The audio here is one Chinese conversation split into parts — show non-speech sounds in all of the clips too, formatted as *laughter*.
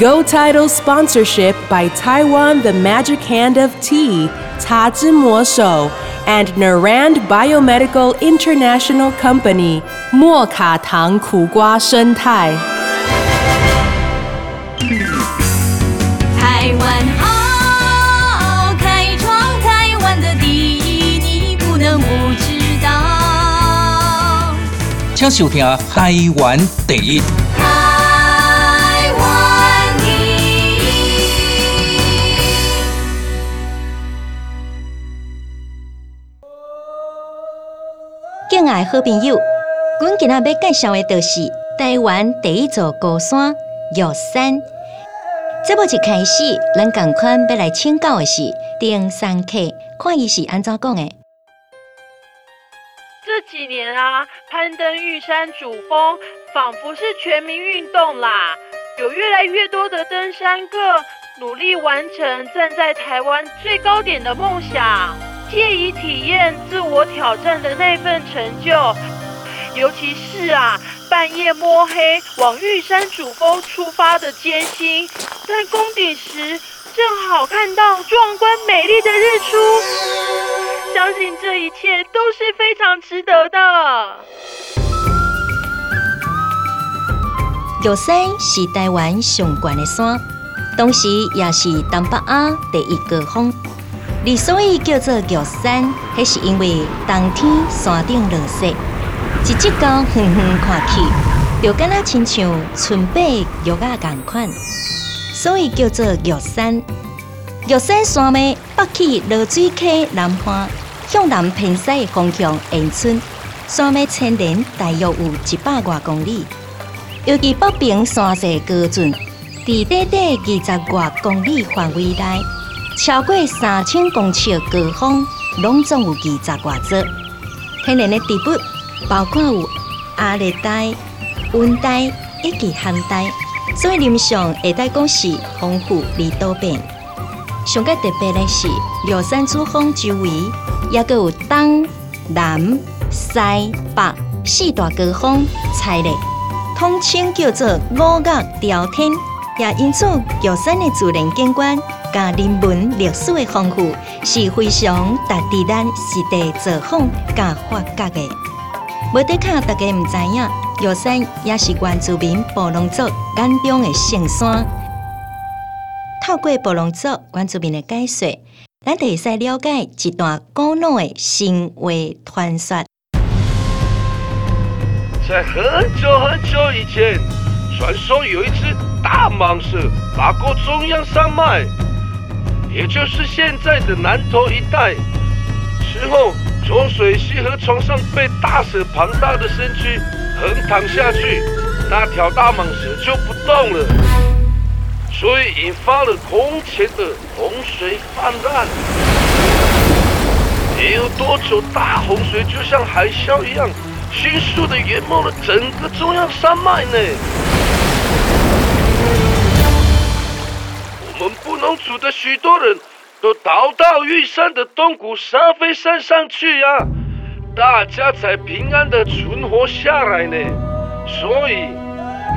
Go Title sponsorship by Taiwan The Magic Hand of Tea, Ta Zhi Mo Shou, and Narand Biomedical International Company, 莫卡糖苦瓜生态。台湾好，开创台湾的第一，你不能不知道。请收听台湾第一。 爱好朋友，阮今仔要介绍的就是台湾第一座高山玉山。这部一开始，咱共款要来请教的是登山客，看伊是安怎讲的。这几年啊，攀登玉山主峰仿佛是全民运动啦，有越来越多的登山客努力完成站在台湾最高点的梦想，借以体验自我挑战的那份成就。尤其是啊，半夜摸黑往玉山主峰出发的艰辛，在攻顶时正好看到壮观美丽的日出。相信这一切都是非常值得的。玉山是台湾上悬的山，同时也是东北亚第一个峰。之所以叫做玉山，迄是因为冬天山顶落雪，一只高远远看去，就敢若亲像春白玉啊共款，所以叫做玉山。玉山山脉北起落水溪南岸，向南偏西方向延伸，山脉牵连大约有一百外公里。尤其北平山势高峻，伫短短二十外公里范围内，超过三千公尺的高峰，拢总有二十外座。天然的植物包括有亚热带、温带以及寒带，所以林上会带讲是丰富而多变。上个特别的是，玉山主峰周围也阁有东、南、西、北四大高峰采列。统称叫做五岳朝天，也因此玉山的自然景观甲人文历史的丰富是非常值得咱实地造访甲发掘的。无得卡，大家毋知影，玉山也是原住民布农族眼中的圣山。透过布农族原住民的解说，咱就会使了解一段古老的神话传说。在很久很久以前，传说有一只大蟒蛇爬过中央山脉，也就是现在的南投一带。之后，浊水溪河床上被大蛇庞大的身躯横躺下去，那条大蟒蛇就不动了，所以引发了空前的洪水泛滥。没有多久，大洪水就像海啸一样。迅速的淹没了整个中央山脉呢。我们布农族的许多人都逃到玉山的东谷沙飞山上去呀、大家才平安的存活下来呢。所以，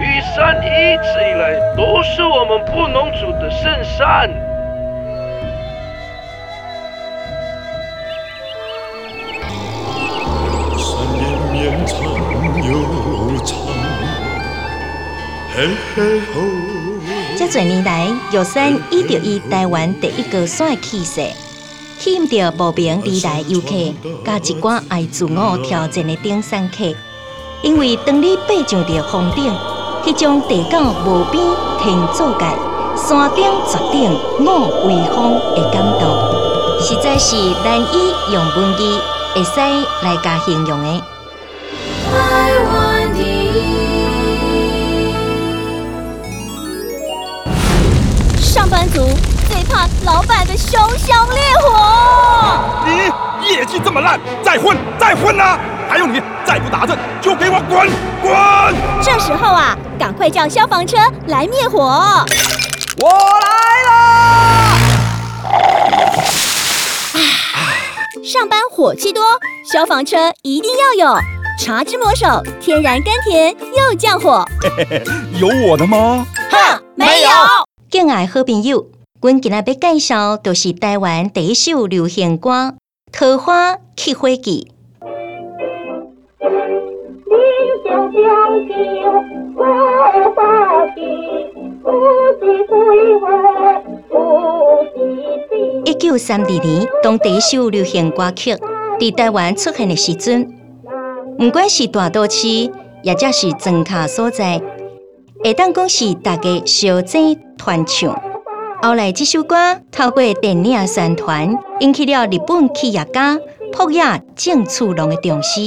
玉山一直以来都是我们布农族的圣山。山绵绵长又长，嘿嘿吼。这多年来，玉山依着以台湾第一高山的气势，吸引着慕名而来游客，加一寡爱自我挑战的登山客。因为当你爬上着峰顶，迄种地高无边天作界，山顶绝顶我威风的感动，实在是难以用文字会使来加形容的。老板的熊熊烈火。你业绩这么烂，再混再混啊！还有你，再不打针就给我滚滚！这时候啊，赶快叫消防车来灭火。我来啦！上班火气多，消防车一定要有。茶之魔手，天然甘甜又降火。嘿 *laughs* 嘿有我的吗？哼，没有。更爱好朋友，阮今日要介绍就是台湾第一首流行歌《桃花乞花记》。一九三二年，当第一首流行歌曲在台湾出现的时阵，毋管是大都市，也或是庄卡所在，会当讲是大家小姐团唱。后来这首歌透过电影宣传，引起了日本企业家朴野正次郎的重视，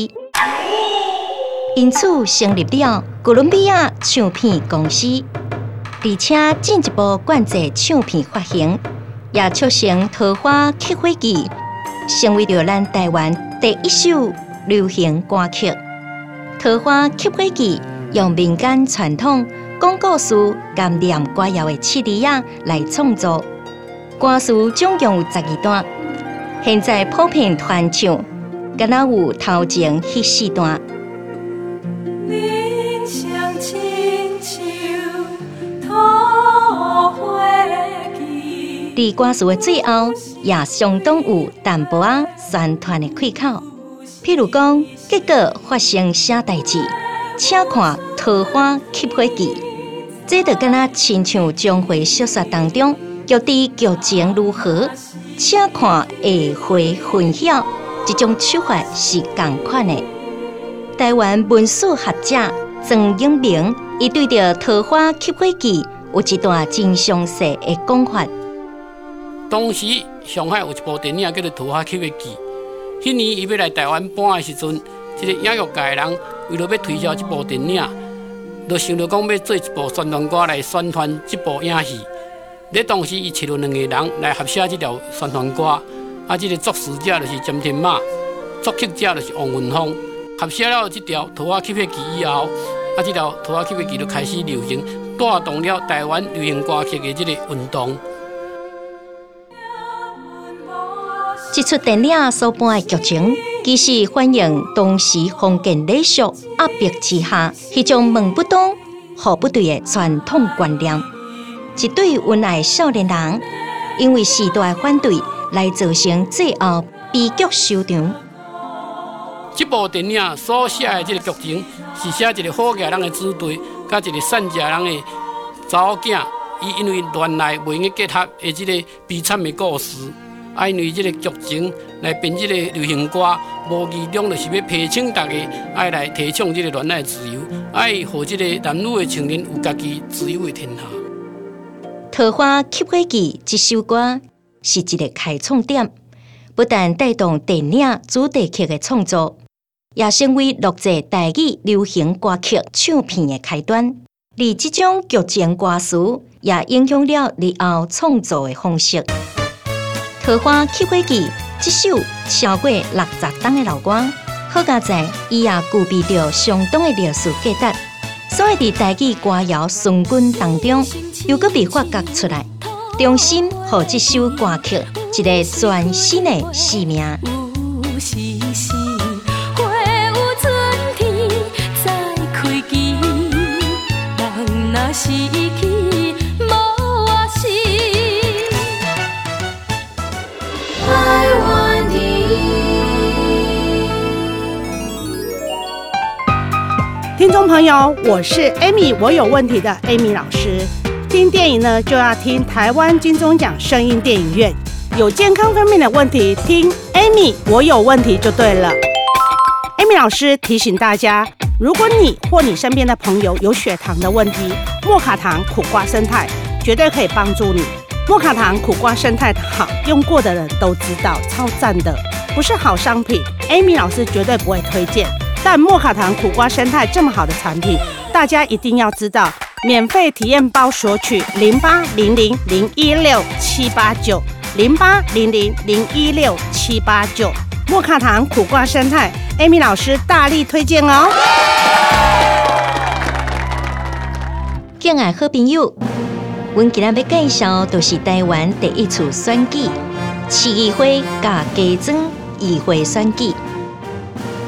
因此成立了哥伦比亚唱片公司，而且进一步管制唱片发行，也促成《桃花乞花记》成为了咱台湾第一首流行歌曲。《桃花乞花记》用民间传统讲故事、感念歌谣的七字啊来创作，歌词总共有十二段，现在普遍传唱，敢若有头前迄四段。人生亲像桃花记，伫歌词的最后，也相当有淡薄仔宣传的开口。譬如讲，结果发生啥代志，请看《桃花乞花记》，这就敢若亲像江湖小说当中，到底剧情如何，请看下回分晓。这种手法是共款的。台湾文史学者曾永明，伊对着《桃花乞花记》有一段真详细的讲法。当时上海有一部电影叫做《桃花乞花记》，迄年伊要来台湾搬的时阵，即、个影乐界的人为了要推销这部电影，就想着讲要做一部宣传歌来宣传这部影戏。在当时，伊找了两个人来合写这条宣传歌，啊，这个作词者就是詹天马，作曲者就是王文峰。合写了这条《桃花乞花记》以后，啊，这条《桃花乞花记》就开始流行，带动了台湾流行歌曲的这个运动。这出电影所播的剧情，其实反映当时封建礼俗压迫之下，迄种门不当、户不对的传统观念。一对恩爱少年人，因为时代的反对，来造成最后悲剧收场。这部电影所写的这个剧情，是写一个好家人的子弟，甲一个善家人的查某囝，伊因为恋爱袂用结合的这个悲惨的故事。爱，为这个剧情来编这个流行歌，无意中就是要提醒大家，爱来提倡这个恋爱自由，爱互这个男女的情人有家己自由的天下。《桃花吸花记》这首歌是一个开创点，不但带动电影主题曲的创作，也成为录制台语流行歌曲唱片的开端。而这种剧情歌词也影响了日后创作的方式。《桃花乞花记》这首超过六十档的老歌，好佳在伊也具备着相当的历史价值。所以，伫台语歌谣顺滚当中，又搁被发掘出来，重新互这首歌曲一个全新的生命。是，去听众朋友，我是 Amy，我有问题的 Amy 老师。听电影呢，就要听台湾金钟奖声音电影院。有健康方面的问题，听 Amy，我有问题就对了。Amy 老师提醒大家，如果你或你身边的朋友有血糖的问题，莫卡糖苦瓜生态绝对可以帮助你。莫卡糖苦瓜生态好，用过的人都知道，超赞的，不是好商品，Amy 老师绝对不会推荐。但莫卡糖苦瓜生态这么好的产品，大家一定要知道，免费体验包索取零八零零零一六七八九零八零零零一六七八九。莫卡糖苦瓜生态，Amy 老师大力推荐哦。敬爱好朋友，我今日要介绍就是台湾第一次选举——市议会甲家庄议会选举。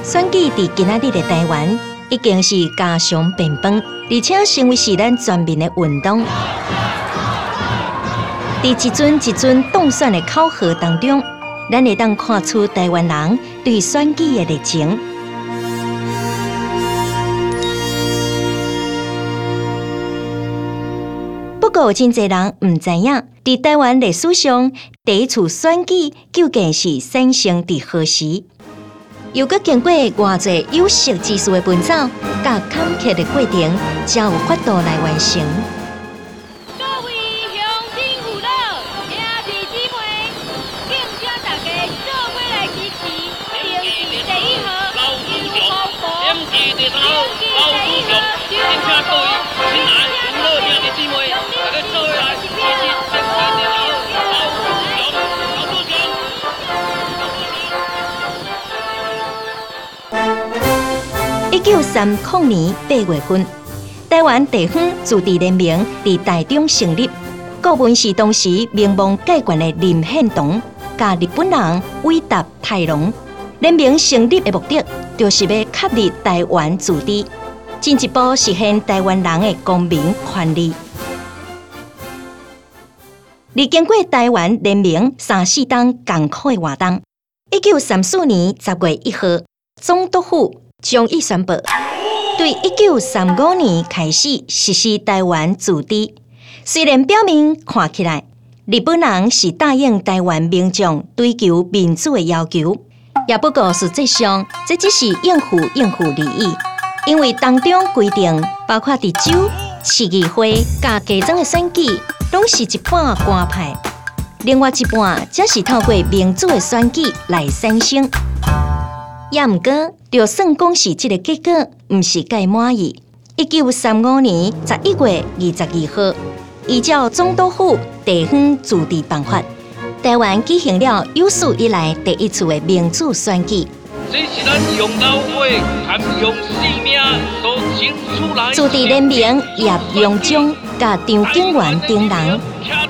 选举伫今仔日的台湾已经是家常便饭，而且成为是咱全民的运动。伫一尊一尊当选的考核当中，咱会当看出台湾人对选举的热情。不过，真侪人毋知影，在台湾历史上第一次选举究竟是产生伫何时？又搁经过偌侪有识之士的奔走，甲坎坷的过程，才有法度来完成。各位乡亲父老、兄弟姊妹，敬请大家做伙来支持登记第三号高祖雄，敬请各位亲爱父老兄弟姊妹，三零年八月份，台湾地方自治联盟伫台中成立，顾问是当时名望介悬的林献堂，甲日本人伟达太郎。联盟成立的目的，就是要确立台湾自治，进一步实现台湾人的公民权利。而经过台湾联盟三四档艰苦的活动，一九三四年十月一号，总督府将伊宣布，对一九三五年开始实施台湾自治。虽然表面看起来，日本人是答应台湾民众追求民主的要求，也不过实际上这只是应付应付利益，因为当中规定，包括伫州、市议会、甲家长的选举，拢是一半官派，另外一半则是透过民主的选举来产生。也毋过，就算讲是这个结果，毋是介满意。一九三五年十一月二十二号，依照总督府地方自治办法，台湾举行了有史以来第一次的民主选举。这是咱用脑血含用生命所争出来的。自治人民甲张景元等人，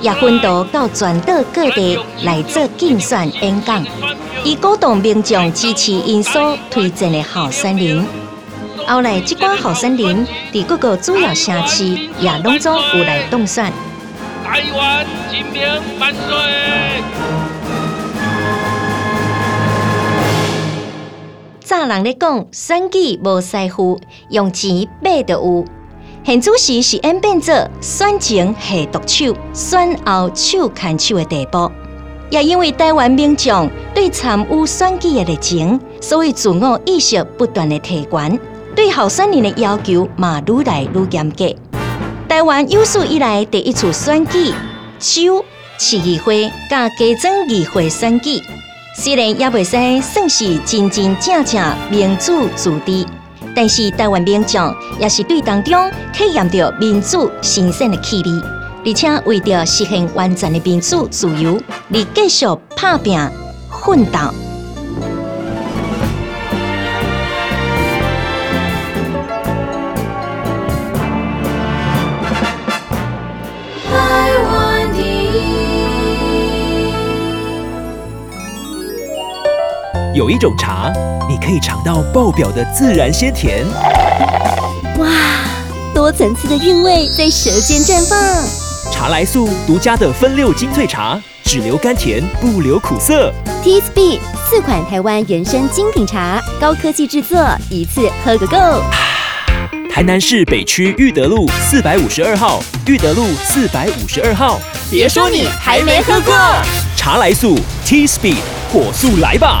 也分到到全岛各地来做竞选演讲，以鼓动民众支持因所推荐的候选人。后来，这寡候选人伫各个主要城市也拢总有来当选。台湾人民万岁！早人咧讲，选举无师傅，用钱买就有。现主时是演变作选前下毒手，选后手牵手的地步。也因为台湾民众对参与选举的热情，所以自我意识不断的提悬，对候选人的要求嘛愈来愈严格。台湾有史以来第一次选举，首、市议会甲家庄议会选举。虽然也未使算是真真正正民主自治，但是台湾民众也是对当中体验到民主神圣的气味，而且为着实现完全的民主自由，而继续拍拼奋斗。台湾的有一种茶，你可以尝到爆表的自然鲜甜；哇，多层次的韵味在舌尖绽放。茶来素独家的分六精粹茶，只留甘甜，不留苦涩。T Speed 四款台湾原生精品茶，高科技制作，一次喝个够。*sighs* 台南市北区裕德路四百五十二号，裕德路四百五十二号。别说你还没喝过，茶来素 T Speed 火速来吧！